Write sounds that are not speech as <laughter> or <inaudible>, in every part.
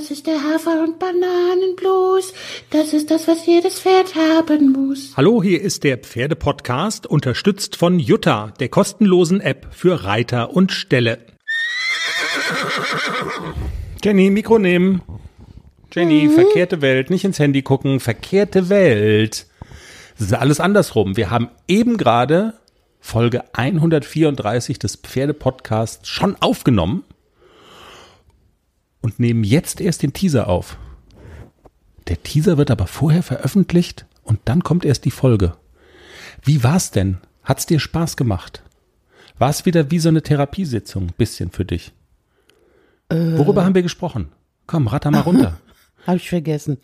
Das ist der Hafer- und Bananenblues. Das ist das, was jedes Pferd haben muss. Hallo, hier ist der Pferdepodcast, unterstützt von Jutta, der kostenlosen App für Reiter und Ställe. Jenny, Mikro nehmen. Jenny, Mhm. verkehrte Welt, nicht ins Handy gucken, verkehrte Welt. Das ist alles andersrum. Wir haben eben gerade Folge 134 des Pferdepodcasts schon aufgenommen und nehmen jetzt erst den Teaser auf. Der Teaser wird aber vorher veröffentlicht und dann kommt erst die Folge. Wie war's denn? Hat's dir Spaß gemacht? War es wieder wie so eine Therapiesitzung, bisschen für dich? Worüber haben wir gesprochen? Komm, ratter mal runter. <laughs> Hab ich vergessen.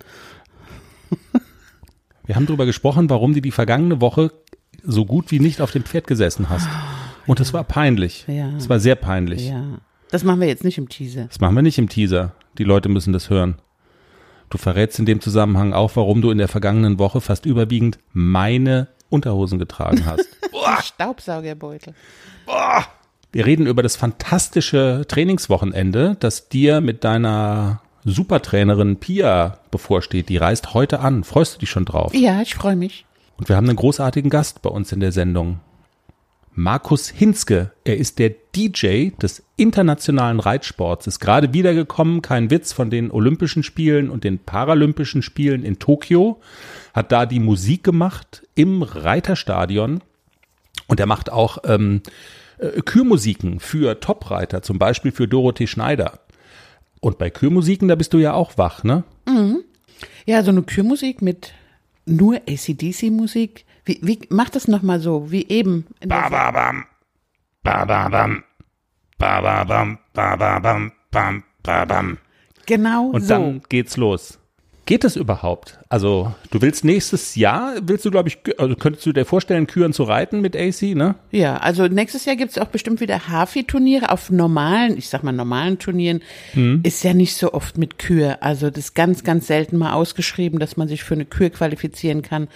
Wir haben darüber gesprochen, warum du die vergangene Woche so gut wie nicht auf dem Pferd gesessen hast. Und es war peinlich. Ja. Es war sehr peinlich. Ja. Das machen wir jetzt nicht im Teaser. Das machen wir nicht im Teaser. Die Leute müssen das hören. Du verrätst in dem Zusammenhang auch, warum du in der vergangenen Woche fast überwiegend meine Unterhosen getragen hast. <laughs> Staubsaugerbeutel. Wir reden über das fantastische Trainingswochenende, das dir mit deiner Supertrainerin Pia bevorsteht. Die reist heute an. Freust du dich schon drauf? Ja, ich freue mich. Und wir haben einen großartigen Gast bei uns in der Sendung. Markus Hinzke. Er ist der DJ des internationalen Reitsports. Ist gerade wiedergekommen, kein Witz, von den Olympischen Spielen und den Paralympischen Spielen in Tokio. Hat da die Musik gemacht im Reiterstadion. Und er macht auch ähm, äh, Kürmusiken für Topreiter, zum Beispiel für Dorothee Schneider. Und bei Kürmusiken, da bist du ja auch wach, ne? Ja, so eine Kürmusik mit nur ACDC-Musik. Wie, wie macht das nochmal so, wie eben? Der Ba, bam. Ba, ba, bam. Ba, ba, bam. Ba, ba, bam. Bam, ba, bam. genau Und so. dann geht's los. Geht es überhaupt? Also, du willst nächstes Jahr, willst du, glaube ich, also könntest du dir vorstellen, Küren zu reiten mit AC, ne? Ja, also nächstes Jahr gibt's auch bestimmt wieder Hafi-Turniere auf normalen, ich sag mal normalen Turnieren. Hm. Ist ja nicht so oft mit Kür. Also das ist ganz, ganz selten mal ausgeschrieben, dass man sich für eine Kür qualifizieren kann.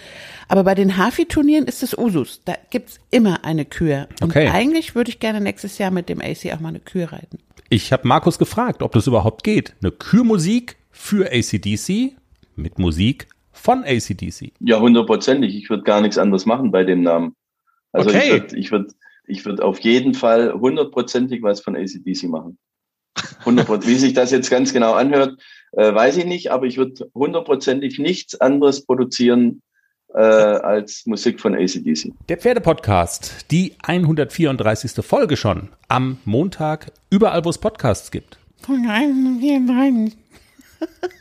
Aber bei den Hafi-Turnieren ist es Usus. Da gibt's immer eine Kür. Und Okay. eigentlich würde ich gerne nächstes Jahr mit dem AC auch mal eine Kür reiten. Ich habe Markus gefragt, ob das überhaupt geht. Eine Kürmusik für ACDC mit Musik von ACDC. Ja, hundertprozentig. Ich würde gar nichts anderes machen bei dem Namen. Also Okay. ich würde ich würd, ich würd auf jeden Fall hundertprozentig was von ACDC machen. 100%. <laughs> Wie sich das jetzt ganz genau anhört, äh, weiß ich nicht, aber ich würde hundertprozentig nichts anderes produzieren äh, als Musik von ACDC. Der Pferdepodcast, die 134. Folge schon am Montag, überall wo es Podcasts gibt. <laughs>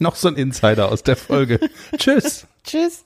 Noch so ein Insider aus der Folge. <laughs> Tschüss. Tschüss.